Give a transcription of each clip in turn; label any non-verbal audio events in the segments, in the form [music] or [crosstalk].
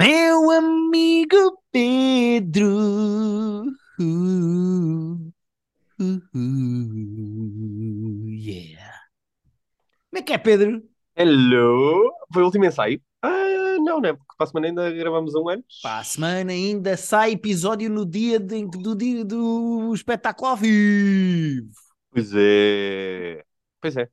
Meu amigo Pedro. Uh, uh, uh, yeah. Como é que é, Pedro? Hello! Foi o último ensaio? Ah, não, né? Porque para a semana ainda gravamos um antes. Para a semana ainda sai episódio no dia de- do dia do espetáculo ao vivo. Pois é. Pois é.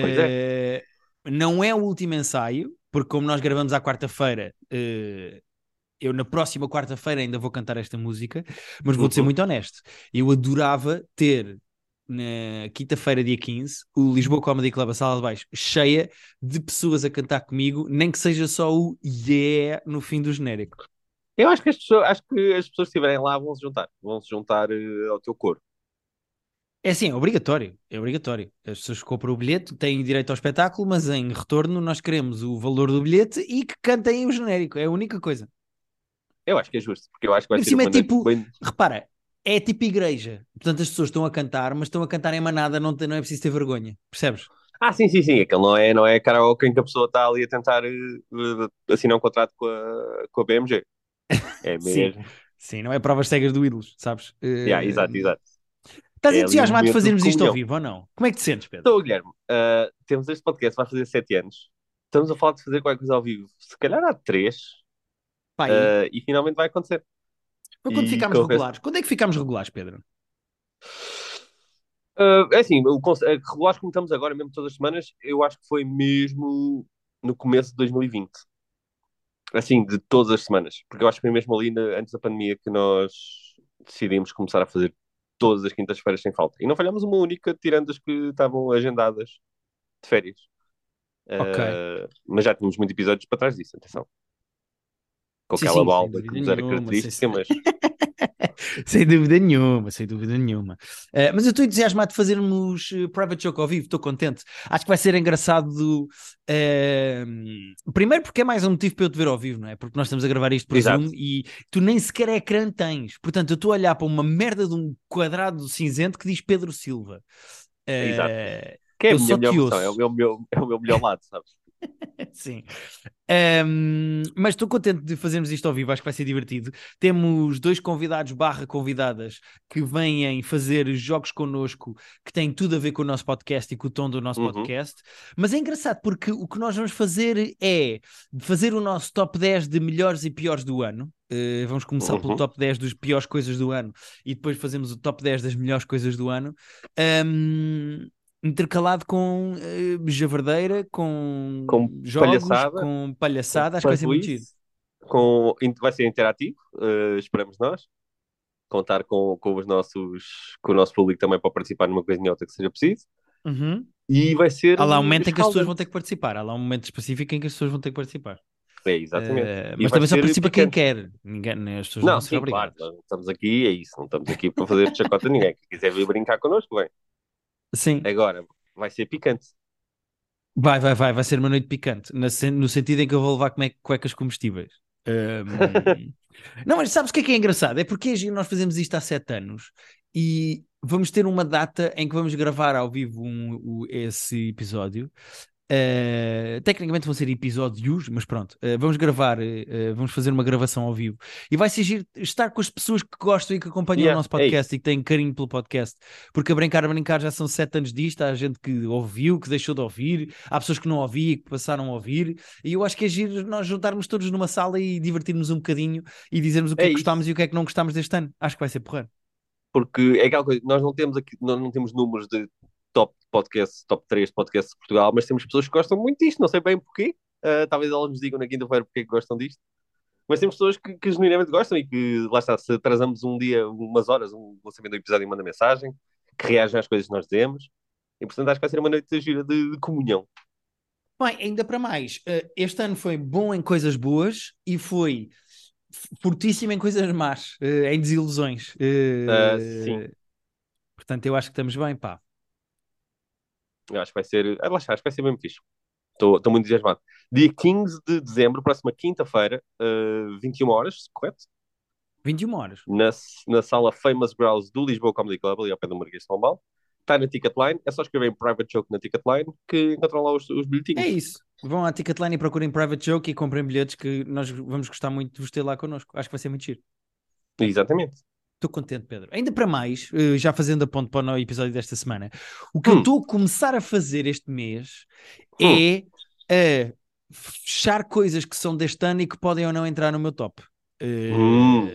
Pois Eh, Não é o último ensaio, porque como nós gravamos à quarta-feira, eh, eu na próxima quarta-feira ainda vou cantar esta música, mas vou-te ser muito honesto. Eu adorava ter na quinta-feira, dia 15, o Lisboa Comedy Club, a sala de baixo, cheia de pessoas a cantar comigo, nem que seja só o yeah no fim do genérico. Eu acho que as pessoas, acho que as pessoas que estiverem lá vão se juntar. Vão se juntar eh, ao teu coro. É assim, é obrigatório, é obrigatório. As pessoas compram o bilhete têm direito ao espetáculo, mas em retorno nós queremos o valor do bilhete e que cantem o genérico, é a única coisa. Eu acho que é justo, porque eu acho que vai Por cima é tipo- bem... Repara, é tipo igreja, portanto as pessoas estão a cantar, mas estão a cantar em manada, não, não é preciso ter vergonha, percebes? Ah, sim, sim, sim. Aquele não é, não é karaoke em que a pessoa está ali a tentar eh, eh, assinar um contrato com a, com a BMG. É [laughs] Sim. mesmo. Sim, não é provas cegas do ídolos, sabes? Eh, Yeah, exato, exato. Estás É entusiasmado de fazermos isto ao vivo ou não? Como é que te sentes, Pedro? Então, Guilherme, ah, temos este podcast, vai fazer sete anos. Estamos a falar de fazer qualquer coisa ao vivo. Se calhar há três. Pá, e ah, e finalmente vai acontecer. foi quando e ficámos confesso- regulares? Quando é que ficámos regulares, Pedro? Ah, é assim, o conce- a regulares como estamos agora, mesmo todas as semanas, eu acho que foi mesmo no começo de 2020. Assim, de todas as semanas. Porque eu acho que foi mesmo ali na- antes da pandemia que nós decidimos começar a fazer todas as quintas-feiras sem falta. E não falhamos uma única, tirando as que estavam agendadas de férias. Ah, Ok. mas já tínhamos muitos episódios para trás disso, atenção. Com Sim, aquela sim, balda que nos era nenhuma, característica, sim, mas Sem dúvida nenhuma, sem dúvida nenhuma. Eh, mas eu estou entusiasmado de fazermos eh, Private Joke ao vivo, estou contente. Acho que vai ser engraçado. eh, primeiro, porque é mais um motivo para eu te ver ao vivo, não é? Porque nós estamos a gravar isto por Exato. Zoom e tu nem sequer ecrã tens. Portanto, eu estou a olhar para uma merda de um quadrado cinzento que diz Pedro Silva. Eh, Exato. que é a minha melhor versão, é o meu- é o meu melhor lado, sabes? [laughs] Sim. Ahm, mas estou contente de fazermos isto ao vivo, acho que vai ser divertido. Temos dois convidados barra convidadas que vêm fazer jogos connosco que têm tudo a ver com o nosso podcast e com o tom do nosso Uhum. podcast. Mas é engraçado porque o que nós vamos fazer é fazer o nosso top 10 de melhores e piores do ano. Eh, vamos começar pelo Uhum. top 10 das piores coisas do ano e depois fazemos o top 10 das melhores coisas do ano. Ahm, intercalado com eh, javardeira, com, Com jogos, palhaçada, com palhaçada, acho que vai ser muito giro. Com, vai ser interativo, eh, esperamos nós. Contar com, com os nossos, com o nosso público também para participar numa coisinha ou outra que seja preciso. Uhum. E vai ser. Há lá um momento em que as pessoas vão ter que participar, há lá um momento específico em que as pessoas vão ter que participar. É, exatamente. E mas também só participa quem picante. quer, ninguém, as pessoas não Não, sim, claro, estamos aqui, é isso, não estamos aqui para fazer chacota a ninguém. Quem quiser vir brincar connosco, bem. Sim, Agora, vai ser picante. vai, vai, vai, vai ser uma noite picante, no sentido em que eu vou levar cuecas comestíveis. Ahm, [laughs] Não, mas sabes o que é que é engraçado? É porque é nós fazemos isto há sete anos e vamos ter uma data em que vamos gravar ao vivo um- o- esse episódio. Uh, tecnicamente vão ser episódios, mas pronto, uh, vamos gravar, uh, vamos fazer uma gravação ao vivo. E vai ser estar com as pessoas que gostam e que acompanham Yeah, o nosso é podcast e que têm carinho pelo podcast, porque a brincar, a brincar já são sete anos disto, há gente que ouviu, que deixou de ouvir, há pessoas que não ouviam e que passaram a ouvir, e eu acho que é giro nós juntarmos todos numa sala e divertirmos um bocadinho e dizermos o que é, É que gostámos e o que é que não gostámos deste ano. Acho que vai ser porreiro. Porque é aquela coisa, nós não temos aqui, nós não temos números de top podcast, top 3 podcast de Portugal, mas temos pessoas que gostam muito disto, não sei bem porquê. Ah, talvez elas nos digam na quinta-feira porque que gostam disto. Mas temos pessoas que, que genuinamente gostam e que, lá está, se atrasamos um dia, umas horas, um lançamento do episódio e manda mensagem, que reagem às coisas que nós dizemos. E portanto acho que vai ser uma noite de gira de, de comunhão. Bem, ainda para mais, eh, este ano foi bom em coisas boas e foi fortíssimo em coisas más, eh, em desilusões. Ah, sim. Portanto, eu acho que estamos bem, pá. Acho que vai ser, ah, lá está, acho que vai ser bem fixe. Estou muito entusiasmado. Dia 15 de dezembro, próxima quinta-feira, ah, 21 horas, correto? 21 horas. na, na sala Famous Grouse do Lisboa Comedy Club, ali ao pé do Marquês de Pombal. está na Ticketline, é só escrever em Private Joke na Ticketline que encontram lá os, os bilhetinhos. É isso. Vão à Ticketline e procurem Private Joke e comprem bilhetes que nós vamos gostar muito de vos ter lá connosco. Acho que vai ser muito giro. Exatamente. Estou contente, Pedro. Ainda para mais, eh, já fazendo a ponto para o episódio desta semana, o que Hum. eu estou a começar a fazer este mês Hum. é a fechar coisas que são deste ano e que podem ou não entrar no meu top. Eh, Hum.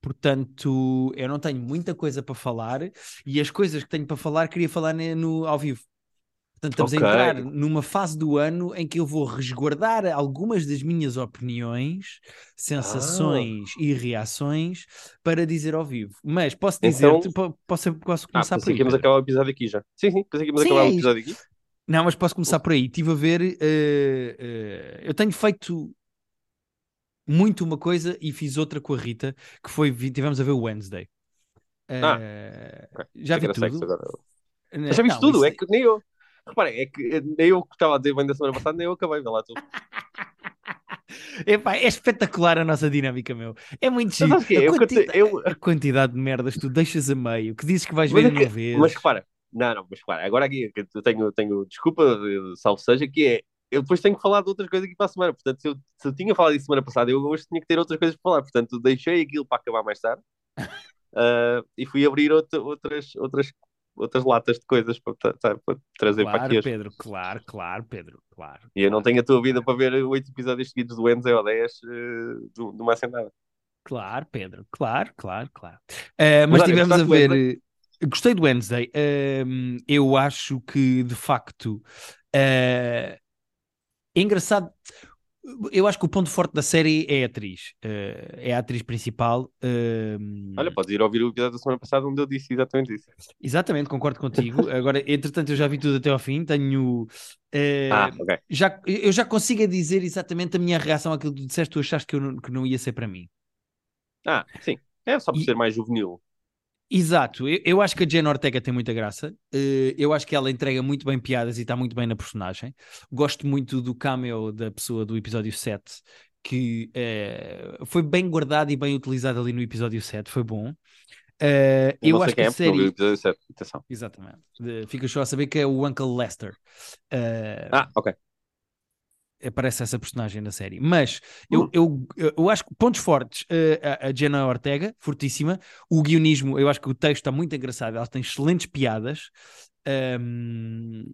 Portanto, eu não tenho muita coisa para falar e as coisas que tenho para falar queria falar no, ao vivo. Portanto, estamos Ok. a entrar numa fase do ano em que eu vou resguardar algumas das minhas opiniões, sensações Ah. e reações para dizer ao vivo. Mas posso Então- dizer, po- posso, posso Ah, começar por pensei aí. que acabar o episódio aqui já. Sim, sim, pensei que íamos acabar é o isso. episódio aqui. Não, mas posso começar por aí. Estive a ver, eh, eh, eu tenho feito muito uma coisa e fiz outra com a Rita, que foi, vi- tivemos a ver o Wednesday. Ah, Eh, ok. Já vi tudo. agora. Eh, Mas já viste não, tudo, isso- é que nem eu. Reparem, é que nem eu que estava a dizer bem da semana passada, nem eu acabei, vê lá tu. [laughs] Epá, é espetacular a nossa dinâmica, meu. É muito giro. A, Eu quanti- eu- a quantidade de merdas que tu deixas a meio, que dizes que vais Mas ver é que- vês. Mas repara, não, não, mas repara, agora aqui eu tenho, tenho desculpa, eh, salvo seja, que é, eu depois tenho que falar de outras coisas aqui para a semana, portanto, se eu, se eu tinha falado isso semana passada, eu hoje tinha que ter outras coisas para falar, portanto, deixei aquilo para acabar mais tarde [laughs] ah, e fui abrir outra- outras, outras, outras latas de coisas para, tra- para trazer para aqui Claro. Pedro, claro, claro, Pedro, claro. E eu não claro, tenho a tua vida claro. para ver oito episódios seguidos do Wednesday ou 10 eh, de, de uma assentada. Claro, Pedro, claro, claro, claro. Uh, mas tivemos a ver. Uh, Gostei do Wednesday. Um, eu acho que, de facto, uh, é engraçado. Eu acho que o ponto forte da série é a atriz. Uh, é a atriz principal. Um, Olha, podes ir ouvir o episódio da semana passada onde eu disse exatamente isso. Exatamente, concordo contigo. [laughs] Agora, entretanto, eu já vi tudo até ao fim. Tenho. uh, Ah, ok. já, eu já consigo dizer exatamente a minha reação àquilo que tu disseste. Tu achaste que, eu não, que não ia ser para mim. Ah, sim. É só por E- ser mais juvenil. Exato, eu, eu acho que a Jen Ortega tem muita graça. Eh, eu acho que ela entrega muito bem piadas e está muito bem na personagem. Gosto muito do cameo da pessoa do episódio 7, que eh, foi bem guardado e bem utilizado ali no episódio 7, foi bom. Eh, Eu, acho que a é, série. episódio 7. Atenção. Exatamente. De- Fica só a saber que é o Uncle Lester. Eh, Ah, ok. Aparece essa personagem na série. Mas eu, Hum. eu, eu acho que pontos fortes, eh, a, Jenna Ortega, fortíssima. O guionismo, eu acho que o texto está muito engraçado, ela tem excelentes piadas. Ahm,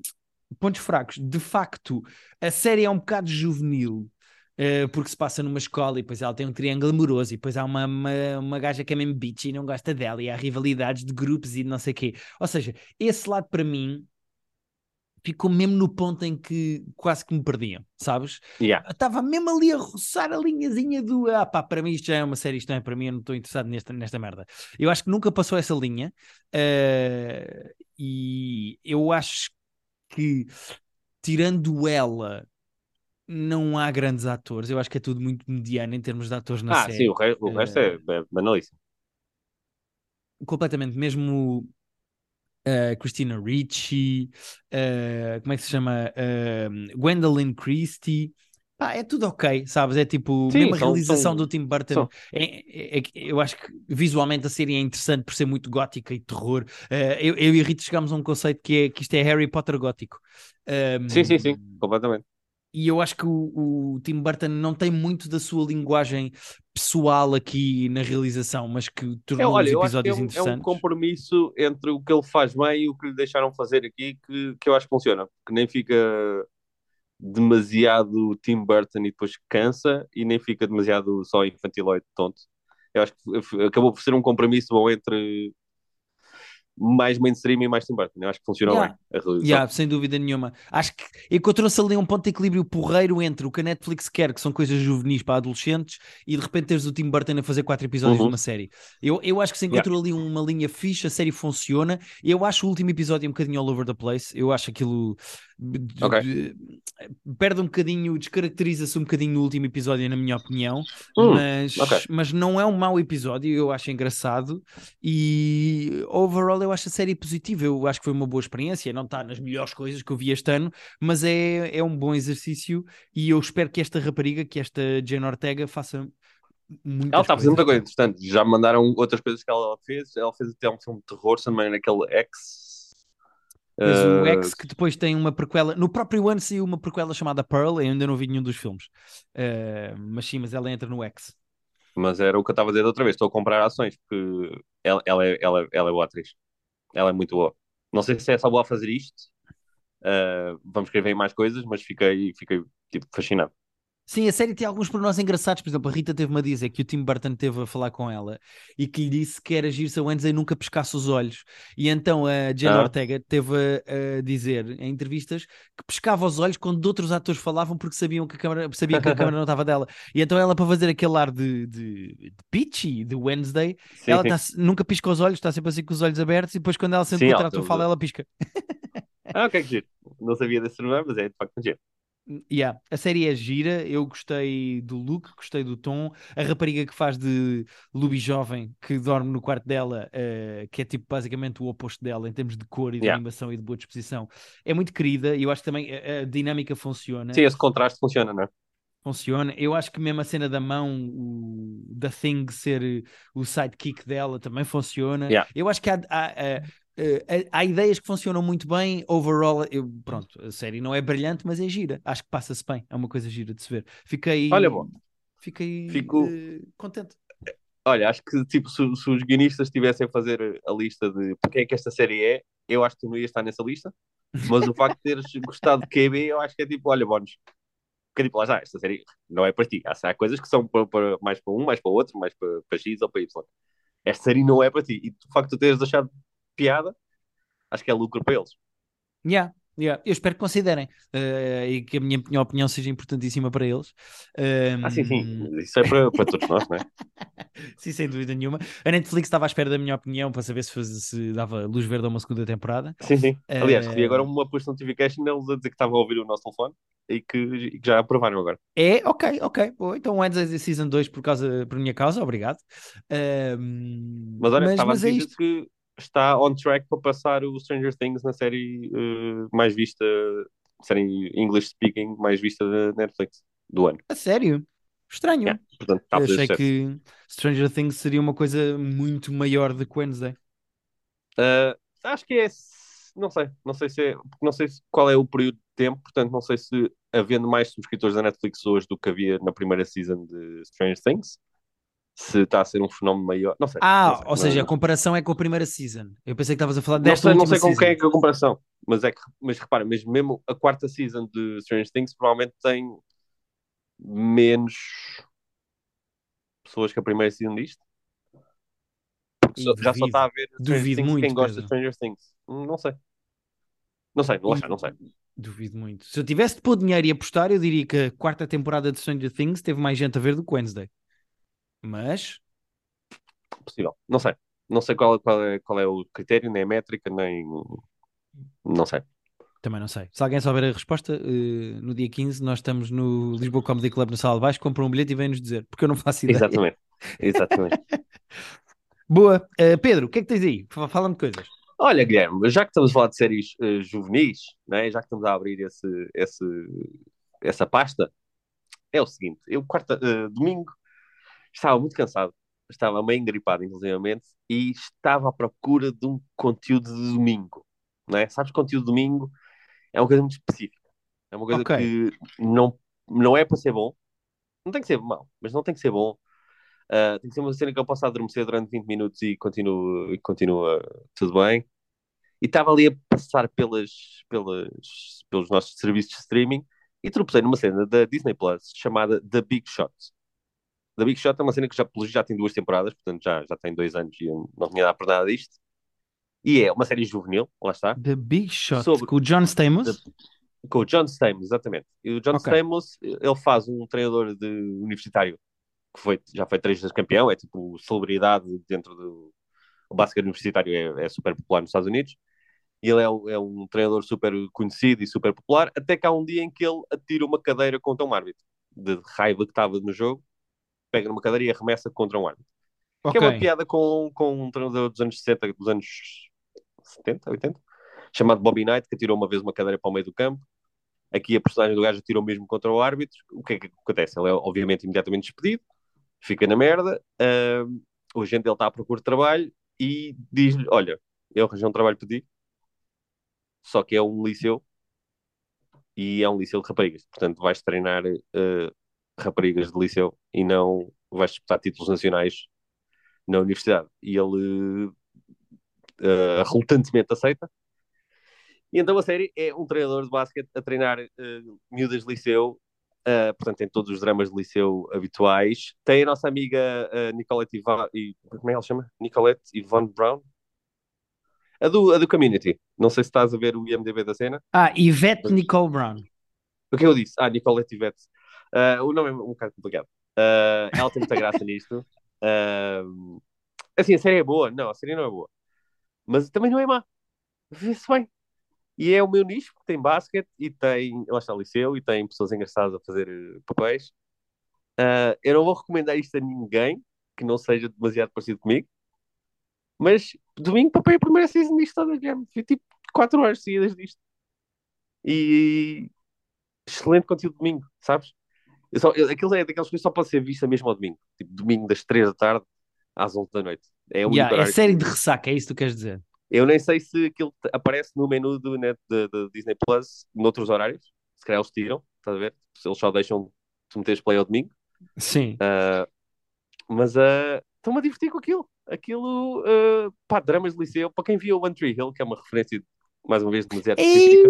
pontos fracos, de facto, a série é um bocado juvenil. eh, porque se passa numa escola e depois ela tem um triângulo amoroso e depois há uma, uma, uma gaja que é mesmo bitch e não gosta dela e há rivalidades de grupos e não sei o quê. Ou seja, esse lado para mim ficou mesmo no ponto em que quase que me perdiam, sabes? Yeah. Estava mesmo ali a roçar a linhazinha do ah pá, para mim isto já é uma série, isto não é para mim, eu não estou interessado nesta, nesta merda. Eu acho que nunca passou essa linha eh, e eu acho que tirando ela não há grandes atores, eu acho que é tudo muito mediano em termos de atores na Ah, série. sim, o, re- o resto é, é banalíssimo. completamente, mesmo uh, Christina Ricci, uh, como é que se chama? Uh, Gwendolyn Christie. Pá, é tudo ok, sabes? É tipo, Sim, mesmo a realização são- do Tim Burton. é- é- é eu acho que visualmente a série é interessante por ser muito gótica e terror. Uh, eu, eu e a Rita chegámos a um conceito que é que isto é Harry Potter gótico. Um, Sim, sim, sim, completamente. E eu acho que o, o Tim Burton não tem muito da sua linguagem pessoal aqui na realização, mas que É, tornou olha, os é episódios um, é um interessantes. compromisso entre o que ele faz bem e o que lhe deixaram fazer aqui que, que eu acho que funciona. Que nem fica demasiado Tim Burton e depois cansa e nem fica demasiado só infantiloide tonto. Eu acho que acabou por ser um compromisso bom entre mais mainstream e mais Tim Burton. Eu acho que funcionou Yeah. bem a realização. Yeah, sem dúvida nenhuma. Acho que encontrou-se ali um ponto de equilíbrio porreiro entre o que a Netflix quer, que são coisas juvenis para adolescentes, e de repente teres o Tim Burton a fazer quatro episódios Uhum. de uma série. Eu, eu acho que se encontrou ali uma linha fixe, a série funciona. Eu acho o último episódio um bocadinho all over the place. Eu acho aquilo de- Ok. de- perde um bocadinho, descaracteriza-se um bocadinho no último episódio, na minha opinião. Hum, mas, ok. mas não é um mau episódio, eu acho engraçado e overall eu acho a série positiva, eu acho que foi uma boa experiência, não está nas melhores coisas que eu vi este ano, mas é, é um bom exercício e eu espero que esta rapariga, que esta Jane Ortega faça muitas Ela está a fazer muita coisa interessante. Já me mandaram outras coisas que ela fez. Ela fez até um filme de terror também naquele X Tens o Uh, X que depois tem uma prequela. No próprio ano saiu uma prequela chamada Pearl, eu ainda não vi nenhum dos filmes. Uh, mas sim, mas ela entra no X. mas era o que eu estava a dizer outra vez. Estou a comprar ações porque ela, ela, é, ela, ela é boa atriz. Ela é muito boa. Não sei se é só boa a fazer isto. Uh, vamos escrever mais coisas, mas fiquei, fiquei tipo, fascinado. Sim, a série tem alguns pormenores engraçados. Por exemplo, a Rita teve-me a dizer que o Tim Burton teve a falar com ela e que lhe disse que era agir se a Wednesday nunca pescasse os olhos. E então a Jane Ah. Ortega teve a, a dizer em entrevistas que pescava os olhos quando outros atores falavam porque sabiam que a câmara, sabia que a câmara [laughs] não estava dela. E então ela, para fazer aquele ar de, de, de pitchy de Wednesday, Sim, ela tá- nunca pisca os olhos, está sempre assim com os olhos abertos e depois quando ela sente Sim, que o trator fala, ela pisca. [laughs] Ah, o que é que giro? Não sabia desse nome, mas é de facto giro. Yeah, a série é gira, eu gostei do look, gostei do tom. A rapariga que faz de Luby jovem, que dorme no quarto dela, eh, que é tipo basicamente o oposto dela em termos de cor e de Yeah. animação e de boa disposição, é muito querida e eu acho que também a, a dinâmica funciona. Sim, esse contraste funciona, não é? Funciona. Eu acho que mesmo a cena da mão, o, da Thing ser eh, o sidekick dela também funciona. Yeah. Eu acho que há, há, há, há- há ideias que funcionam muito bem. Overall, eu, pronto, a série não é brilhante, mas é gira. Acho que passa-se bem. É uma coisa gira de se ver. Fiquei, Olha, bom. fiquei Fico- eh, contente. Olha, acho que tipo, se, se os guionistas estivessem a fazer a lista de quem é que esta série é, eu acho que tu não ias estar nessa lista. Mas o facto de teres [laughs] gostado de KB, eu acho que é tipo, olha, bónus. Porque tipo, lá está, esta série não é para ti. Há, há coisas que são para, para- mais para um, mais para outro, mais para, para X ou para Y. Esta série não é para ti. E o facto de teres achado piada, acho que é lucro para eles. Yeah, yeah. Eu espero que considerem eh, e que a minha, minha opinião seja importantíssima para eles. Ah, sim, sim. Isso é para, para todos nós, não é? [laughs] Sim, sem dúvida nenhuma. A Netflix estava à espera da minha opinião para saber se, faz- se dava luz verde a uma segunda temporada. Sim, sim. Aliás, Eh, recebi agora uma push notification deles a dizer que estavam a ouvir o nosso telefone e que, e que já aprovaram agora. É, ok, ok. Boa, então Wednesday Season 2 por, causa, por minha causa, obrigado. Mas olha, mas, estava mas a é dizer isto. que está on track para passar o Stranger Things na série eh, mais vista, série English speaking mais vista da Netflix do ano. A sério? Estranho. Yeah, Portanto, está a Eu achei sucesso. que Stranger Things seria uma coisa muito maior do que Wednesday. Eh, acho que é, não sei, não sei se é, porque não sei se- qual é o período de tempo, portanto, não sei se havendo mais subscritores da Netflix hoje do que havia na primeira season de Stranger Things, se está a ser um fenómeno maior, não sei. Ah, não sei, ou seja, a não- comparação é com a primeira season. Eu pensei que estavas a falar Não desta sei, não sei com quem é que é a comparação, mas é que, mas repara, mesmo, mesmo a quarta season de Stranger Things provavelmente tem menos pessoas que a primeira season disto. Porque só- já só Duvido. está a ver Duvido muito, quem gosta Pedro. de Stranger Things. Hum, Não sei. Não sei, não, não sei. Duvido muito. Se eu tivesse de pôr dinheiro e apostar, eu diria que a quarta temporada de Stranger Things teve mais gente a ver do que Wednesday. Mas, Possível. Não sei. Não sei qual, qual, é, qual é o critério, nem a métrica, nem. Não sei. também não sei. Se alguém souber a resposta, eh, no dia 15 nós estamos no Lisboa Comedy Club na Sala de Baixo, compra um bilhete e vem-nos dizer, porque eu não faço ideia. Exatamente. Exatamente. [laughs] Boa. Eh, Pedro, o que é que tens aí? Fa- Fala-me coisas. Olha, Guilherme, já que estamos a falar de séries eh, juvenis, né, já que estamos a abrir esse, esse, essa pasta, é o seguinte: eu, quarta, domingo, estava muito cansado, estava meio engripado, inclusivamente, e estava à procura de um conteúdo de domingo. Né? Sabes, conteúdo de domingo é uma coisa muito específica, é uma coisa Ok. que não, não é para ser bom, não tem que ser mau, mas não tem que ser bom. Uh, tem que ser uma cena que eu possa adormecer durante 20 minutos e continua, e continua tudo bem. E estava ali a passar pelas, pelas, pelos nossos serviços de streaming e tropecei numa cena da Disney Plus chamada The Big Shot. The Big Shot é uma cena que já, já tem duas temporadas, portanto já, já tem dois anos e eu não tinha dado por nada disto. E é uma série juvenil, lá está, The Big Shot Sobre- com o John Stamos. com o John Stamos, exatamente. E o John Ok. Stamos, ele faz um treinador de universitário que foi, já foi três vezes campeão, é tipo celebridade dentro do. O basquete universitário é, é super popular nos Estados Unidos. E ele é, um- é um treinador super conhecido e super popular, até que há um dia em que ele atira uma cadeira contra um árbitro, de raiva que estava no jogo, pega numa cadeira e arremessa contra um árbitro. Que é uma piada com, com um treinador dos anos 60, dos anos 70, 80, chamado Bobby Knight, que atirou uma vez uma cadeira para o meio do campo. Aqui a personagem do gajo atirou mesmo contra o árbitro. O que é que acontece? Ele é obviamente imediatamente despedido, fica na merda. ahm, o agente dele está à procura de trabalho e diz-lhe: Olha, eu arranjei um trabalho para ti. só que é um liceu e é um liceu de raparigas. Portanto, vais treinar uh, raparigas de liceu e não vais disputar títulos nacionais na universidade. E ele uh, relutantemente aceita. E então a série é um treinador de basquete a treinar uh, miúdas de liceu, uh, portanto tem todos os dramas de liceu habituais. Tem a nossa amiga uh, Nicolette Ivan, e como é que ela chama? Nicolette Yvonne Brown? A do, a do Community. Não sei se estás a ver o IMDB da cena. Ah, Yvette. Nicole Brown. O que eu disse? Ah, Nicolette Yvette. Uh, o nome é um bocado complicado. Uh, ela tem muita graça nisto. Uh, assim, a série é boa. Não, a série não é boa. Mas também não é má. Vê-se bem. E é o meu nicho, porque tem basquete e tem, lá está o liceu, e tem pessoas engraçadas a fazer papéis. eu não vou recomendar isto a ninguém que não seja demasiado parecido comigo. Mas domingo papei a primeira season disto toda, Guilherme. Fui tipo 4 horas seguidas disto. E excelente conteúdo domingo, sabes? Eu só, eu, aquilo é daquelas coisas que só pode ser vista mesmo ao domingo. Tipo, domingo das 3 da tarde às 11 da noite. É, o yeah, é série de ressaca, é isso que tu queres dizer? Eu nem sei se aquilo aparece no menu do net de, de Disney Plus noutros horários. Se calhar eles tiram, estás a ver? Se eles só deixam tu meteres play ao domingo. Sim. Uh, mas uh, estou-me a divertir com aquilo aquilo, uh, pá, dramas de liceu, para quem viu o One Tree Hill, que é uma referência, mais uma vez, demasiado específica.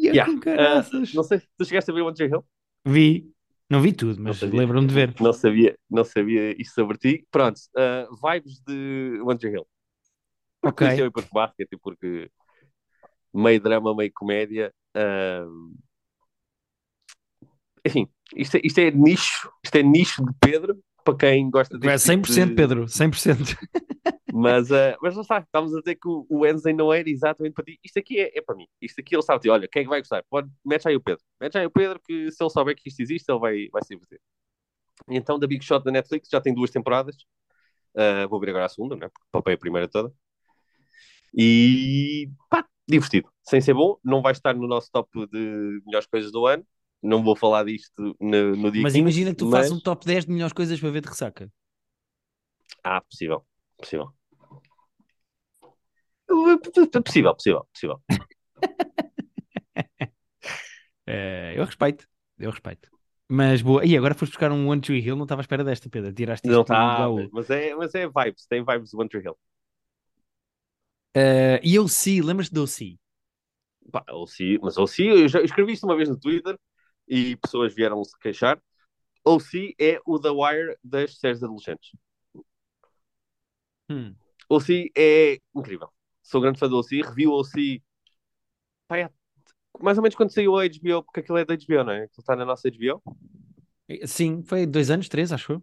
Yeah. Uh, não sei se tu chegaste a ver o One Tree Hill. Vi, não vi tudo, mas lembro-me de ver. Não sabia, não sabia isso sobre ti. Pronto, uh, vibes de One Hill. Ok. Liceu e porque basquete, porque meio drama, meio comédia. Uh... Enfim, isto é, isto é nicho, isto é nicho de Pedro, para quem gosta de. É 100%, tipo de... Pedro, 100%. [laughs] Mas, uh, mas não está, estávamos a dizer que o, o Enzen não era exatamente para ti. Isto aqui é, é para mim. Isto aqui ele sabe, -te, olha, quem é que vai gostar? Pode, mete aí o Pedro. Mete aí o Pedro, que se ele souber que isto existe, ele vai, vai se divertir. Então, da Big Shot da Netflix já tem duas temporadas. Uh, vou ver agora a segunda, né? porque papei a primeira toda. E pá, divertido. Sem ser bom, não vai estar no nosso top de melhores coisas do ano, não vou falar disto no, no dia Mas 15, imagina que tu mas... fazes um top 10 de melhores coisas para ver de ressaca. Ah, possível. Possível. Possível, possível, possível. é, [laughs] eu respeito, eu respeito. Mas boa, e agora foste buscar um One Tree Hill, não estava à espera desta, Pedro. Tiraste Não está, mas é, mas é vibes, tem vibes do One Tree Hill. Uh, e eu sim, lembras-te do OC? Pá, OC, mas OC, eu já escrevi isto uma vez no Twitter e pessoas vieram se queixar. OC é o The Wire das séries adolescentes. Hum. OC é incrível. Sou grande fã do OC, revi o OC é mais ou menos quando saiu a HBO, porque aquilo é da HBO, não é? Aquilo está na nossa HBO. Sim, foi dois anos, três, acho eu.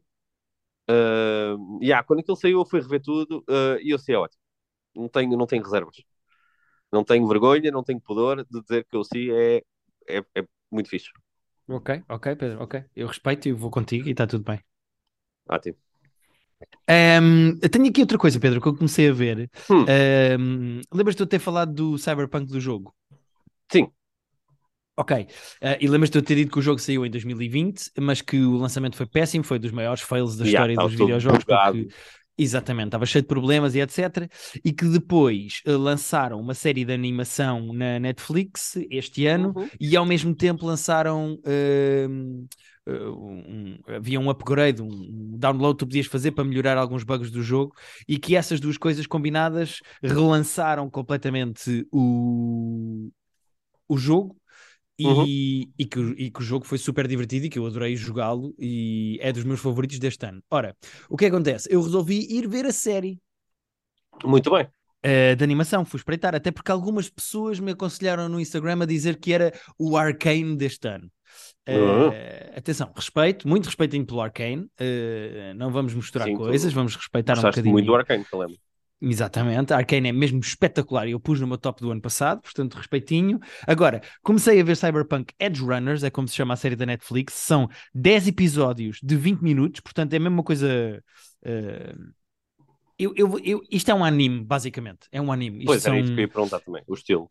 Uh, yeah, quando aquilo saiu, eu fui rever tudo uh, e eu sei é ótimo. Não tenho, não tenho reservas. Não tenho vergonha, não tenho pudor de dizer que o OC é, é, é muito fixe. Ok, ok, Pedro, ok. Eu respeito e vou contigo e está tudo bem. Ótimo. Um, tenho aqui outra coisa, Pedro, que eu comecei a ver. Hum. Um, Lembras-te de eu ter falado do Cyberpunk do jogo? Sim. Ok. Uh, e lembras-te de eu ter dito que o jogo saiu em 2020, mas que o lançamento foi péssimo, foi dos maiores fails da história dos videojogos. Porque Exatamente, estava cheio de problemas e etc. E que depois uh, lançaram uma série de animação na Netflix este ano uhum. e ao mesmo tempo lançaram. Uh, um, havia um upgrade, um download que tu podias fazer para melhorar alguns bugs do jogo e que essas duas coisas combinadas relançaram completamente o, o jogo Uhum. E, e, que, e, que, o jogo foi super divertido e que eu adorei jogá-lo e é dos meus favoritos deste ano. Ora, o que acontece? Eu resolvi ir ver a série. Muito bem. Uh, de animação, fui espreitar, até porque algumas pessoas me aconselharam no Instagram a dizer que era o Arcane deste ano. Uh, uhum. Atenção, respeito, muito respeitinho pelo Arcane. Uh, não vamos misturar Sim, coisas, vamos respeitar um bocadinho. muito do Arcane, que lembro. Exatamente, a Arcane é mesmo espetacular e eu pus no meu top do ano passado, portanto, respeitinho. Agora, comecei a ver Cyberpunk Edge Runners, é como se chama a série da Netflix, são 10 episódios de 20 minutos, portanto, é a mesma coisa. Uh... Eu, eu, eu, isto é um anime, basicamente. É um anime. Isto pois são... era isso que eu ia perguntar também, o estilo.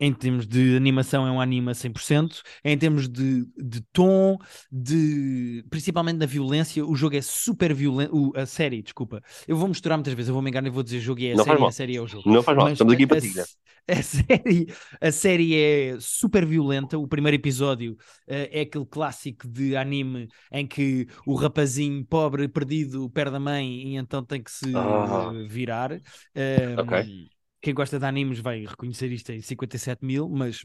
Em termos de animação é um anime a 100%, em termos de, de tom, de principalmente da violência, o jogo é super violento, a série, desculpa. Eu vou misturar muitas vezes, eu vou me enganar e vou dizer jogo é a Não série, a série é o jogo. Não faz mal, Mas estamos aqui a, para a ti, s- [laughs] a série, a série é super violenta. O primeiro episódio eh, é aquele clássico de anime em que o rapazinho pobre, perdido, perde a mãe e então tem que se Ah. virar. Ok. Quem gosta de animes vai reconhecer isto em 57 mil, mas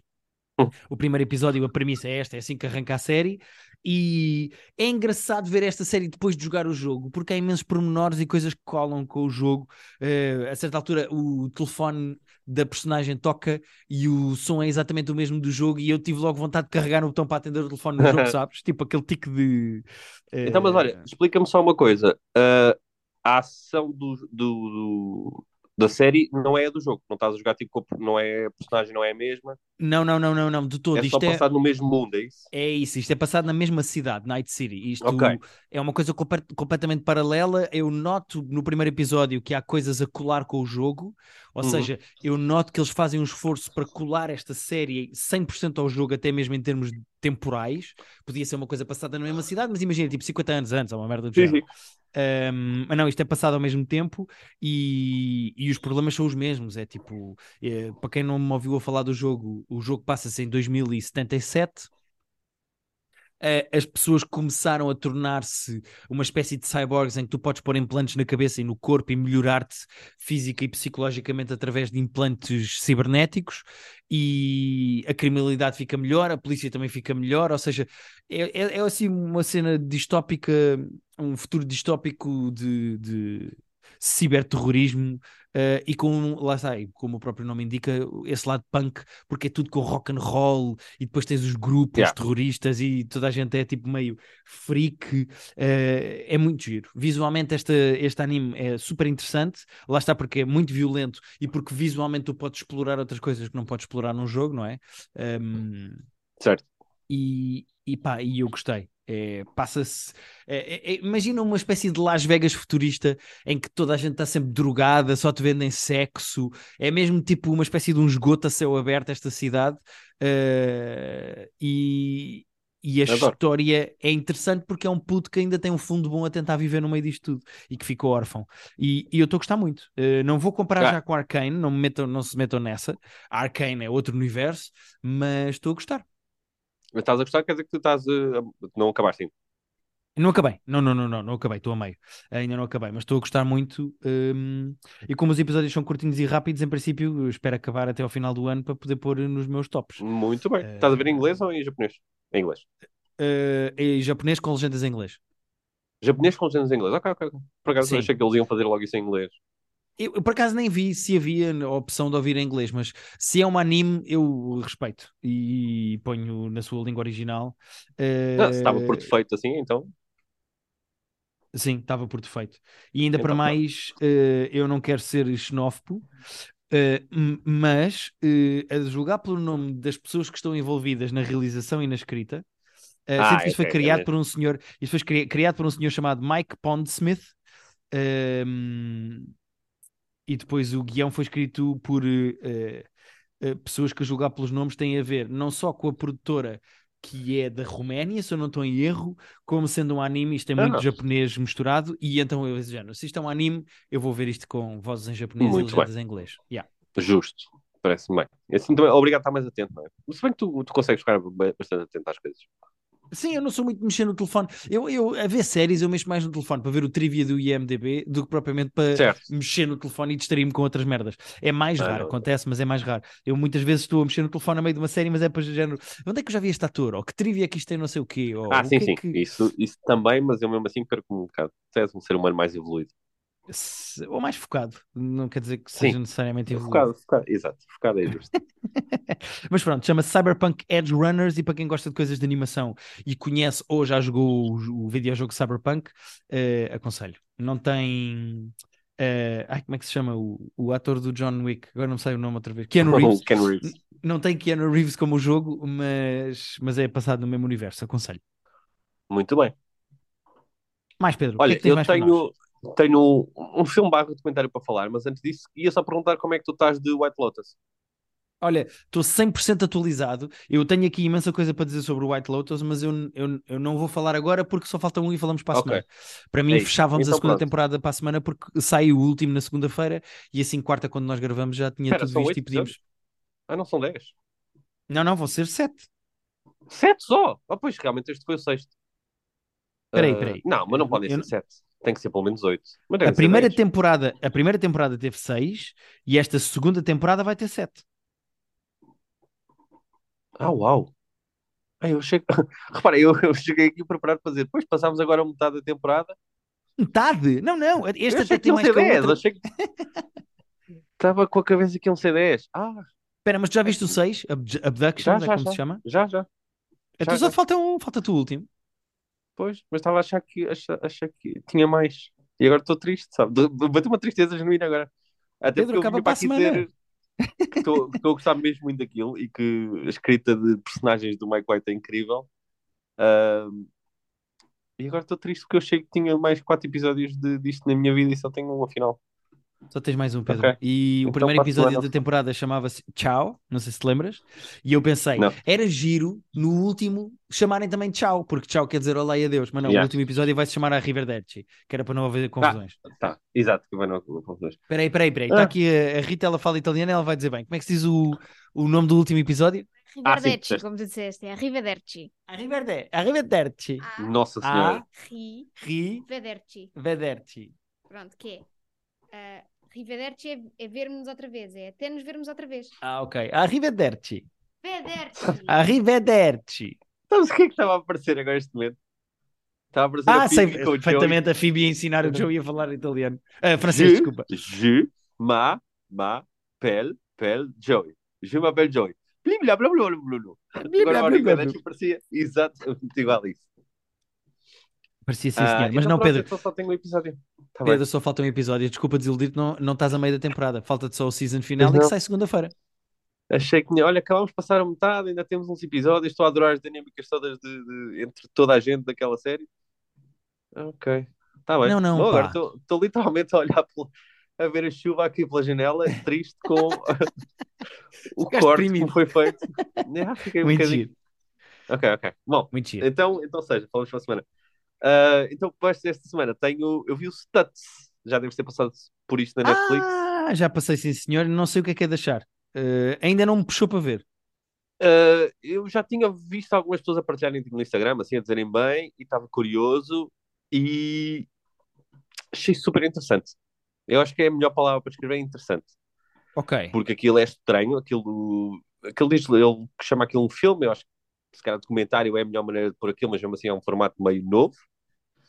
Hum. o primeiro episódio, a premissa é esta, é assim que arranca a série. E é engraçado ver esta série depois de jogar o jogo, porque há imensos pormenores e coisas que colam com o jogo. Eh, a certa altura, o telefone da personagem toca e o som é exatamente o mesmo do jogo. E eu tive logo vontade de carregar no botão para atender o telefone no jogo, [laughs] sabes? Tipo aquele tique de. eh, Então, mas olha, explica-me só uma coisa. Ah, a ação do, do- do- da série não é a do jogo. Não estás a jogar tipo, não é a personagem, não é a mesma. Não, não, não, não, não, de todo. É só Isto é, passar no mesmo mundo, é isso? É isso, isto é passado na mesma cidade, Night City. Isto Ok. é uma coisa completamente paralela. Eu noto no primeiro episódio que há coisas a colar com o jogo, ou Uhum. seja, eu noto que eles fazem um esforço para colar esta série 100% ao jogo, até mesmo em termos temporais. Podia ser uma coisa passada na mesma cidade, mas imagina, tipo 50 anos antes, ou uma merda do Sim, género. sim. Um, mas não, isto é passado ao mesmo tempo e, e os problemas são os mesmos. É tipo, eh, para quem não me ouviu a falar do jogo, o jogo passa-se em 2077. As pessoas começaram a tornar-se uma espécie de cyborgs em que tu podes pôr implantes na cabeça e no corpo e melhorar-te física e psicologicamente através de implantes cibernéticos e a criminalidade fica melhor, a polícia também fica melhor, ou seja, é, é, é assim uma cena distópica, um futuro distópico de, de ciberterrorismo eh, e com, lá está, como o próprio nome indica, esse lado punk, porque é tudo com rock and roll e depois tens os grupos Yeah. terroristas e toda a gente é tipo meio freak, eh, é muito giro. Visualmente este, este anime é super interessante, lá está porque é muito violento e porque visualmente tu podes explorar outras coisas que não podes explorar num jogo, não é? Um, Certo. e, e pá, e eu gostei. É, Passa-se. é, é, é, imagina uma espécie de Las Vegas futurista em que toda a gente está sempre drogada, só te vendem sexo. É mesmo tipo uma espécie de um esgoto a céu aberto, esta cidade. eh, e, e a Adoro. história é interessante porque é um puto que ainda tem um fundo bom a tentar viver no meio disto tudo e que ficou órfão. E, e eu estou a gostar muito. Eh, não vou comparar Ah. já com Arcane, não, me metam, não se metam nessa. Arcane é outro universo, mas estou a gostar. Mas estás a gostar, quer dizer que tu estás a... não acabaste ainda. Não acabei, não, não, não, não, não acabei, estou a meio. Ainda não acabei, mas estou a gostar muito. hum, e como os episódios são curtinhos e rápidos, em princípio, eu espero acabar até ao final do ano para poder pôr nos meus tops. Muito bem. Eh, Estás a ver em inglês ou em japonês? Em inglês. Uh, em japonês com legendas em inglês. Japonês com legendas em inglês. Ok, ok, ok. Por acaso Sim. achei que eles iam fazer logo isso em inglês. Eu, eu, por acaso nem vi se havia a opção de ouvir em inglês, mas se é um anime, eu respeito e ponho na sua língua original. Ah, se estava por Uh, defeito assim, então. Sim, estava por defeito. E ainda Então, para mais, eh, eu não quero ser xenófobo, eh, m- mas eh, a julgar pelo nome das pessoas que estão envolvidas na realização e na escrita, eh, Ah, sendo que isto foi ok, é criado mesmo. por um senhor, isto foi cri- criado por um senhor chamado Mike Pondsmith, e depois o guião foi escrito por eh, eh, pessoas que a julgar pelos nomes têm a ver não só com a produtora que é da Roménia, se eu não estou em erro, como sendo um anime, isto é muito Ah. japonês misturado, e então eu disse, género, se isto é um anime, eu vou ver isto com vozes em japonês Muito e legendas em inglês. Yeah. Justo. Parece-me bem. Assim também, obrigado a estar mais atento, não é? Se bem que tu, tu consegues ficar ba- bastante atento às coisas. Sim, eu não sou muito de mexer no telefone. Eu, eu, a ver séries, eu mexo mais no telefone para ver o trivia do IMDB do que propriamente para Certo. mexer no telefone e distrair-me com outras merdas. É mais Ah, raro, acontece, mas é mais raro. Eu muitas vezes estou a mexer no telefone a meio de uma série, mas é para género, onde é que eu já vi este ator? Ou que trivia é que isto tem não sei o quê? Ou, Ah, o sim, que é sim. que- Isso, isso também, mas eu mesmo assim perco um bocado. Tu és um ser humano mais evoluído. Ou mais focado, não quer dizer que Sim. seja necessariamente evoluído. Focado, focado. Exato, focado é justo. [laughs] Mas pronto, chama-se Cyberpunk Edge Runners e para quem gosta de coisas de animação e conhece ou já jogou o, o videojogo Cyberpunk, eh, aconselho. Não tem. eh, ai, como é que se chama o, o ator do John Wick? Agora não sei o nome outra vez. Keanu [laughs] Reeves. Reeves. Não tem Keanu Reeves como o jogo, mas, mas é passado no mesmo universo. Aconselho. Muito bem. Mais Pedro, que Olha, é que eu mais tenho, tenho um filme barra documentário para falar, mas antes disso ia só perguntar como é que tu estás de White Lotus. Olha, estou 100% atualizado. Eu tenho aqui imensa coisa para dizer sobre o White Lotus, mas eu, eu, eu não vou falar agora porque só falta um e falamos para a Ok. semana. Para mim, É isso. fechávamos a Então segunda pronto. temporada para a semana porque sai o último na segunda-feira e assim, quarta, quando nós gravamos, já tinha Espera, tudo visto oito e podíamos. Ah, não são 10. Não, não, vão ser sete. 7 só? Ah, pois, realmente este foi o sexto. Peraí, Ah, peraí. Não, mas não podem Eu- ser 7. Tem que ser pelo menos 8. Mas A primeira 10. temporada, a primeira temporada teve seis e esta segunda temporada vai ter sete. Ah, uau. Ah, eu achei que... [laughs] Repara, eu, eu cheguei aqui preparado para dizer, depois passámos agora a metade da temporada. Metade? Não, não. Este eu até tem iam mais ser que a 10. outra. Que... [laughs] Estava com a cabeça que iam ser 10. Ah, Espera, mas tu já viste o 6? Abduction, Já, é já, como já. se chama? já, já. Então Já, só já. falta um, falta-te o último. Pois, mas estava a achar que, achar, achar que tinha mais. E agora estou triste, sabe? Bateu uma tristeza genuína agora. Até Pedro, porque eu acaba vinha para aqui semana. dizer que estou a gostar mesmo muito daquilo e que a escrita de personagens do Mike White é incrível. E agora estou triste porque eu achei que tinha mais quatro episódios de, disto na minha vida e só tenho um afinal. Só tens mais um, Pedro. Ok. E o Então, primeiro para a episódio da temporada chamava-se Tchau, não sei se te lembras. E eu pensei, Não. era giro no último chamarem também Tchau, porque Tchau quer dizer olá e adeus. Mas não, Yeah. o último episódio vai se chamar Arrivederci, que era para não haver confusões. Tá, exato, que vai não, não confusões. Espera aí, espera aí, espera aí. Está Ah. aqui a, a Rita, ela fala italiano, ela vai dizer bem. Como é que se diz o, o nome do último episódio? Ah, sim, Arrivederci, disseste. como tu disseste, é Arrivederci. Arrivederci. Arrivederci. Ah, Nossa Senhora. Arrivederci. Arrivederci. Pronto, que é? Ah, Arrivederci é, é vermos outra vez, é até nos vermos outra vez. Ah, ok. Arrivederci. Vederci! [laughs] Arrivederci. Sabes o que é que estava a aparecer agora neste momento? Estava a aparecer Ah, a sei perfeitamente a Phoebe a ensinar o Joey a falar italiano. Ah, francês, Je, desculpa. je ma, ma, pel, pel, Joey. Je m'appelle Joey. Blim, blá, blá, blá, blá, blá. Agora o Arrivederci parecia exatamente igual a isso. Parecia sim, Ah, senhor. Mas então não, Pedro. então só tenho um episódio. Tá bem. Pedro, só falta um episódio. Desculpa desiludir-te, não, não estás a meio da temporada. Falta-te só o season final Pois e que sai segunda-feira. Achei que olha, acabamos de passar a metade, ainda temos uns episódios, estou a adorar as dinâmicas todas de, de- entre toda a gente daquela série. Ok, está bem. Não, não, Bom, agora estou literalmente a olhar pela- a ver a chuva aqui pela janela, triste com [laughs] o Ficaste corte que foi feito. [laughs] Ah, fiquei um bocadinho. Ok, ok. Bom, Muito então, então seja, falamos para a semana. Ah, então, depois desta semana, tenho, eu vi o Stutz, já deves ter passado por isto na Netflix. Ah, já passei, sim, senhor. Não sei o que é que é de achar. Eh, ainda não me puxou para ver. Uh, eu já tinha visto algumas pessoas a partilharem tipo, no Instagram, assim, a dizerem bem, e estava curioso e achei super interessante. Eu acho que é a melhor palavra para escrever, é interessante. Ok. Porque aquilo é estranho, aquilo, aquilo diz ele chama aquilo um filme, eu acho que se calhar documentário é a melhor maneira de pôr aquilo, mas mesmo assim é um formato meio novo.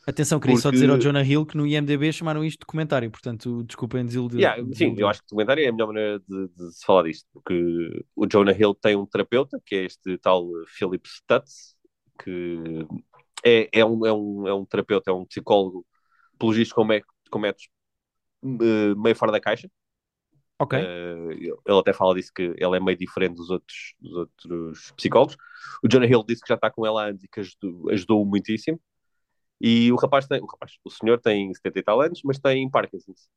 Atenção, queria só Porque- dizer ao Jonah Hill que no IMDB chamaram isto de documentário, portanto, desculpem desiludir. Yeah, sim, eu acho que documentário é a melhor maneira de, de se falar disto, porque o Jonah Hill tem um terapeuta, que é este tal Philip Stutz, que é, é, um, é, um, é um terapeuta, é um psicólogo, pelos vistos, com, com métodos eh, meio fora da caixa. Ok. Eh, ele até fala disso que ele é meio diferente dos outros, dos outros psicólogos. O Jonah Hill disse que já está com ela antes e que ajudou- ajudou-o muitíssimo. E o rapaz tem, o rapaz, o senhor tem 70 e tal anos, mas tem Parkinson's.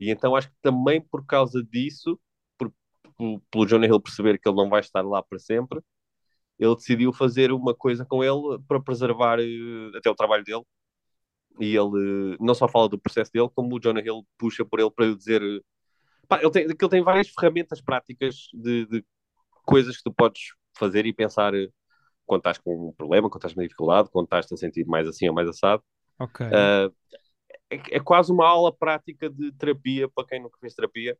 E então acho que também por causa disso, por, por- pelo Jonah Hill perceber que ele não vai estar lá para sempre, ele decidiu fazer uma coisa com ele para preservar eh, até o trabalho dele. E ele eh, não só fala do processo dele, como o Jonah Hill puxa por ele para eu dizer. eh, Pá, ele, tem, ele tem várias ferramentas práticas de, de coisas que tu podes fazer e pensar quando estás com um problema, quando estás com uma dificuldade, quando estás a sentir mais assim ou mais assado. Ok. Ah, é, é quase uma aula prática de terapia para quem nunca fez terapia.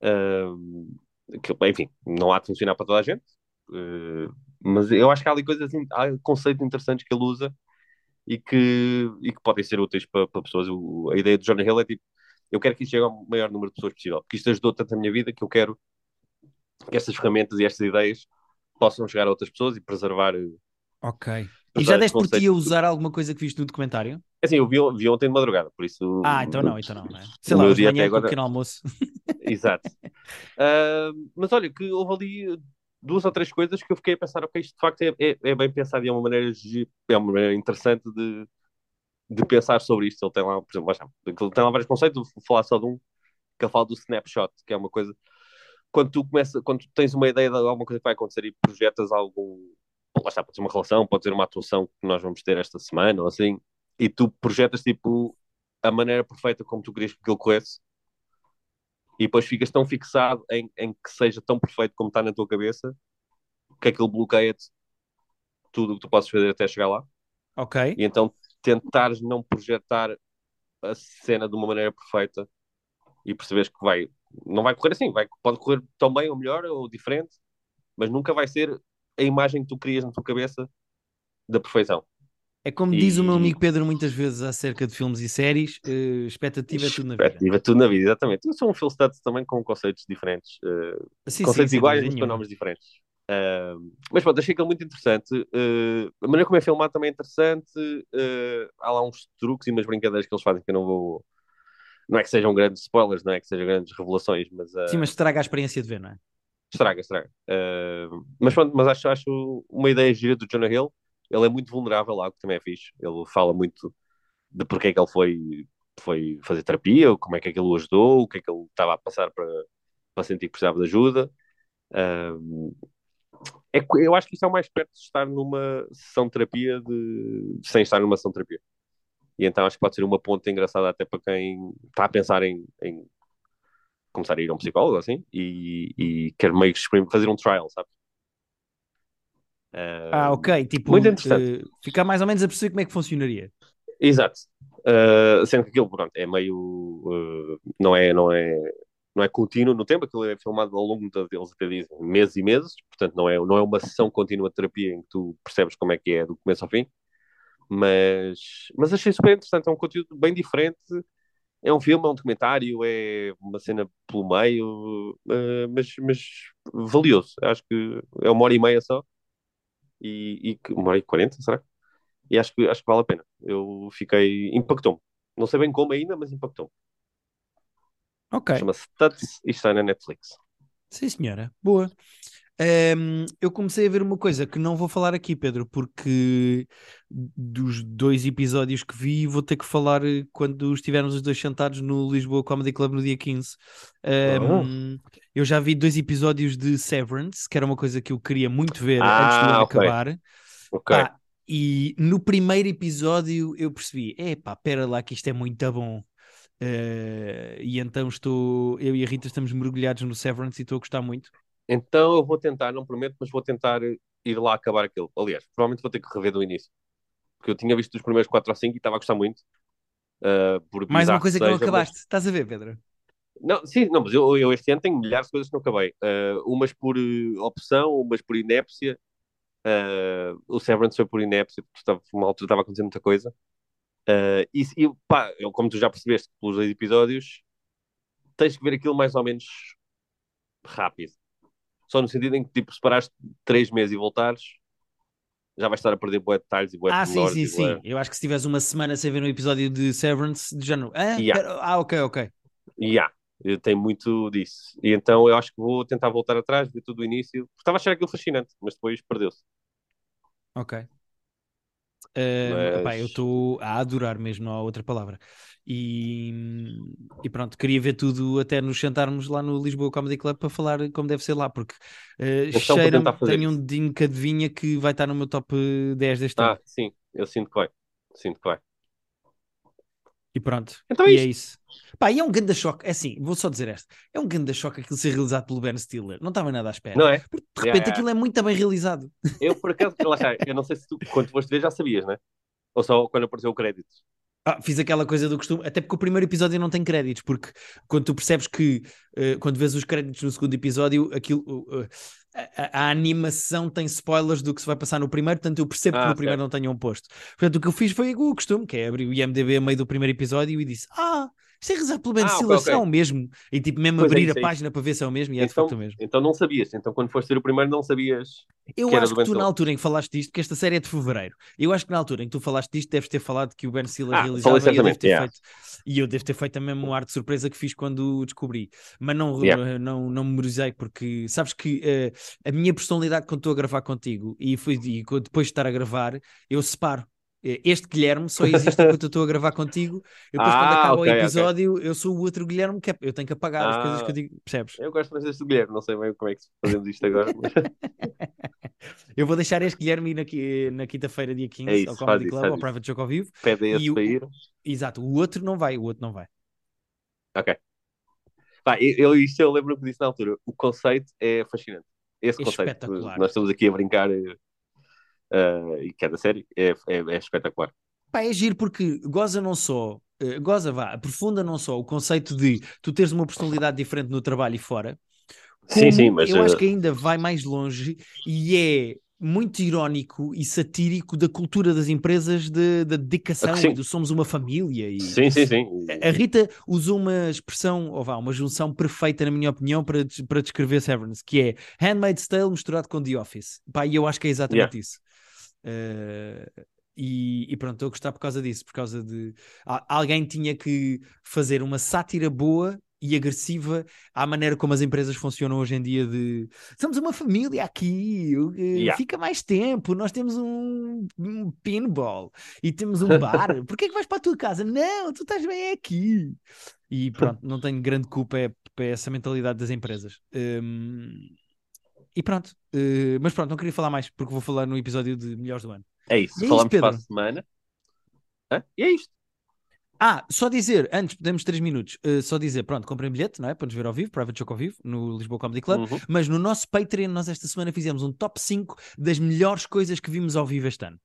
Ah, que, enfim, não há de funcionar para toda a gente, ah, mas eu acho que há ali coisas, há conceitos interessantes que ele usa e que, e que podem ser úteis para, para pessoas. O- a ideia do Jonah Hill é tipo: eu quero que isto chegue ao maior número de pessoas possível, porque isto ajudou tanto a minha vida que eu quero que estas ferramentas e estas ideias possam chegar a outras pessoas e preservar. eh, ok. E já deste por ti a usar alguma coisa que viste no documentário? Assim, eu vi, vi ontem de madrugada, por isso. Ah, então não, então não, não é? Sei lá, hoje manhã agora- pequeno almoço. [laughs] Exato. Ah, mas olha, que houve ali duas ou três coisas que eu fiquei a pensar, ok, isto de facto é, é, é bem pensado e é uma maneira, é uma maneira interessante de, de pensar sobre isto. Ele tem lá, por exemplo, ele tem lá vários conceitos, vou falar só de um, que ele fala do snapshot, que é uma coisa quando tu começa, quando tu tens uma ideia de alguma coisa que vai acontecer e projetas algum, lá está, pode ser uma relação, pode ser uma atuação que nós vamos ter esta semana ou assim, e tu projetas tipo a maneira perfeita como tu querias que aquilo corresse, e depois ficas tão fixado em, em que seja tão perfeito como está na tua cabeça que aquilo bloqueia-te tudo o que tu podes fazer até chegar lá. Ok. E então tentares não projetar a cena de uma maneira perfeita e perceberes que vai, não vai correr assim, vai, pode correr tão bem ou melhor ou diferente, mas nunca vai ser a imagem que tu crias na tua cabeça da perfeição. É como diz o meu amigo Pedro muitas vezes acerca de filmes e séries, uh, expectativa é tudo na vida. Expectativa é tudo na vida, exatamente. Eu sou um Stutz também com conceitos diferentes, uh, sim, conceitos sim, iguais, mas com nomes diferentes. Uh, mas pronto, achei aquilo muito interessante. Uh, a maneira como é filmado também é interessante. Há lá uns truques e umas brincadeiras que eles fazem que eu não vou. Não é que sejam grandes spoilers, não é que sejam grandes revelações, mas. Sim, mas estraga a experiência de ver, não é? Estraga, estraga. mas pronto, mas acho, acho uma ideia gira do Jonah Hill ele é muito vulnerável lá, o que também é fixe. Ele fala muito de porque é que ele foi, foi fazer terapia, como é que aquilo o ajudou, o que é que ele estava a passar para, para sentir que precisava de ajuda. Um, é, eu acho que isso é o mais perto de estar numa sessão de terapia de, sem estar numa sessão de terapia. E então acho que pode ser uma ponta engraçada até para quem está a pensar em, em começar a ir a um psicólogo assim e, e quer meio que fazer um trial, sabe? ah, ok. Tipo, muito interessante. Uh, ficar mais ou menos a perceber como é que funcionaria. Exato. Uh, sendo que aquilo, pronto, é meio. Uh, não, é, não, é, não é contínuo no tempo, aquilo é filmado ao longo de, deles até dizem meses e meses, portanto não é, não é uma sessão contínua de terapia em que tu percebes como é que é do começo ao fim. Mas, mas achei super interessante, é um conteúdo bem diferente. É um filme, é um documentário, é uma cena pelo meio, uh, mas, mas valioso. Acho que é uma hora e meia só e, e uma hora e quarenta, será? E acho que, acho que vale a pena. Eu fiquei. impactou-me. Não sei bem como ainda, mas impactou-me. Ok. Chama-se Tuts e está na Netflix. Sim, senhora. Boa. Um, eu comecei a ver uma coisa que não vou falar aqui, Pedro, porque dos dois episódios que vi, vou ter que falar eh, quando estivermos os dois sentados no Lisboa Comedy Club no dia 15. Um, oh. Eu já vi dois episódios de Severance, que era uma coisa que eu queria muito ver ah, antes de okay. acabar. Ok. Ah, e no primeiro episódio eu percebi: epá, pera lá que isto é muito bom. Uh, e então estou, eu e a Rita estamos mergulhados no Severance e estou a gostar muito. Então eu vou tentar, não prometo, mas vou tentar ir lá acabar aquilo. Aliás, provavelmente vou ter que rever do início. Porque eu tinha visto os primeiros 4 ou 5 e estava a gostar muito. Uh, Mais uma coisa que, não acabaste, mas... estás a ver, Pedro? Não, sim, não, mas eu, eu, este ano tenho milhares de coisas que não acabei. Uh, umas por uh, opção, umas por inépcia. Uh, o Severance foi por inépcia, porque estava, uma altura estava acontecendo muita coisa. Uh, e, e pá, eu, como tu já percebeste pelos dois episódios, tens que ver aquilo mais ou menos rápido. Só no sentido em que, tipo, se três meses e voltares, já vais estar a perder boé detalhes e boé Ah, sim, sim, sim. Eu acho que se tiveres uma semana sem ver um episódio de Severance, já não. Ah, yeah. ah ok, ok. Yeah. Eu tenho muito disso. E então eu acho que vou tentar voltar atrás, ver tudo o início. Porque estava a achar aquilo fascinante, mas depois perdeu-se. Ok. Uh, Mas... eu estou a adorar mesmo, não há outra palavra. E, e, pronto, queria ver tudo até nos sentarmos lá no Lisboa Comedy Club para falar como deve ser lá, porque uh, então, cheira tenho um dedinho que adivinha que vai estar no meu top 10 deste ah, ano. Ah, sim, eu sinto que vai. Sinto que vai. E pronto. Então é, e é isso. Pá, e é um grande choque. É assim, vou só dizer esta. É um grande choque aquilo ser realizado pelo Ben Stiller. Não estava nada à espera. Não é? Porque de repente yeah, yeah. aquilo é muito bem realizado. [laughs] Eu, por acaso, eu não sei se tu, quando foste ver, já sabias, né? Ou só quando apareceu o crédito? Ah, fiz aquela coisa do costume, até porque o primeiro episódio não tem créditos, porque quando tu percebes que, uh, quando vês os créditos no segundo episódio, aquilo, uh, a, a, animação tem spoilers do que se vai passar no primeiro, portanto eu percebo ah, que no primeiro não tenham posto. Portanto, o que eu fiz foi o costume, que é abrir o IMDB a meio do primeiro episódio e disse: Ah, isto é rezar pelo Ben ah, Stiller, okay, okay. é o mesmo. E tipo, mesmo pois é abrir é, a página para ver se é o mesmo, e é então, de facto o mesmo. Então não sabias, então quando foste ser o primeiro não sabias. Eu que acho que tu, na altura em que falaste disto, que esta série é de fevereiro, eu acho que na altura em que tu falaste disto, deves ter falado que o Ben Stiller ah, realizava e eu devo ter yeah. feito. E eu devo ter feito a mesma arte de surpresa que fiz quando o descobri. Mas não, yeah. não, não memorizei, porque sabes que uh, a minha personalidade quando estou a gravar contigo e, fui, e depois de estar a gravar, eu separo Este Guilherme só existe enquanto eu estou a gravar contigo. Eu depois, quando Ah, acaba ok, o episódio, eu sou o outro Guilherme que é- eu tenho que apagar as coisas que eu Ah. digo. Percebes? Eu gosto mais deste Guilherme, não sei bem como é que fazemos isto agora. mas- [laughs] Eu vou deixar este Guilherme ir na, na quinta-feira, dia 15, É isso, ao Comedy Club, ao. Private Joke ao vivo. Pede a E esse o- para ir. Exato, o outro não vai, o outro não vai. Ok. Pá, eu, isto eu lembro que disse na altura. O conceito é fascinante. Esse É conceito. espetacular. Nós estamos aqui a brincar eh, eh, e que é da série. É, é, é espetacular. Pá, é giro porque goza não só, eh, goza vá, aprofunda não só o conceito de tu teres uma personalidade diferente no trabalho e fora, Sim, sim, mas. eu eh, acho que ainda vai mais longe e é muito irónico e satírico da cultura das empresas de- da dedicação sim. e do somos uma família e Sim, sim, sim. a Rita usou uma expressão, ou vá, uma junção perfeita, na minha opinião, para, para descrever Severance, que é Handmaid's Tale misturado com The Office. Pá, e eu acho que é exatamente isso. Eh, e, e pronto, estou a gostar por causa disso, por causa de alguém tinha que fazer uma sátira boa e agressiva à maneira como as empresas funcionam hoje em dia de somos uma família aqui, uh, Yeah. fica mais tempo, nós temos um, um pinball e temos um [laughs] bar, porquê é que vais para a tua casa? Não, tu estás bem aqui. E pronto, não tenho grande culpa é, é essa mentalidade das empresas. Hum, e pronto, uh, mas pronto, não queria falar mais porque vou falar no episódio de melhores do ano. É isso. É Falamos para a semana. Hã? E é isto. Ah, só dizer, antes, podemos 3 minutos, uh, só dizer, pronto, comprem bilhete, não é? Para nos ver ao vivo, Private Joke ao vivo, no Lisboa Comedy Club. Uhum. Mas no nosso Patreon, nós esta semana fizemos um top 5 das melhores coisas que vimos ao vivo este ano.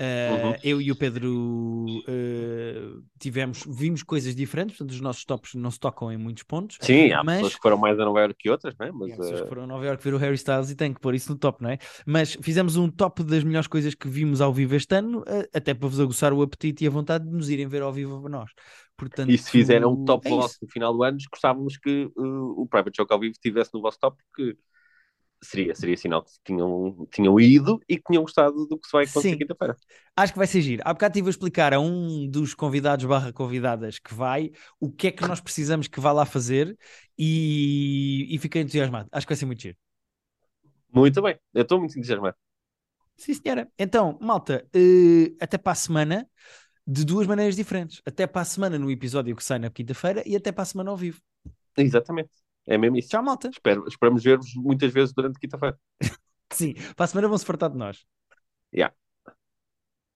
Uh, Uhum. Eu e o Pedro uh, tivemos, vimos coisas diferentes, portanto, os nossos tops não se tocam em muitos pontos. Sim, há Mas- pessoas que foram mais a Nova Iorque que outras, não é? Mas, Há pessoas eh, que foram a Nova Iorque ver o Harry Styles e têm que pôr isso no top, não é? Mas fizemos um top das melhores coisas que vimos ao vivo este ano, uh, até para vos aguçar o apetite e a vontade de nos irem ver ao vivo a nós. Portanto, E se fizerem um top é vosso no final do ano, gostávamos que uh, o Private Joke ao vivo estivesse no vosso top, porque seria, seria sinal que tinham, tinham ido e que tinham gostado do que se vai acontecer quinta-feira. Acho que vai ser giro. Há bocado estive a explicar a um dos convidados barra convidadas que vai o que é que nós precisamos que vá lá fazer e, e fiquei entusiasmado. Acho que vai ser muito giro. Muito bem, eu estou muito entusiasmado. Sim, senhora. Então, malta, eh, até para a semana de duas maneiras diferentes. Até para a semana no episódio que sai na quinta-feira e até para a semana ao vivo. Exatamente, é mesmo isso. Tchau, malta. Espero, esperamos ver-vos muitas vezes durante quinta-feira. [laughs] Sim, para a semana vão se fartar de nós. Yeah.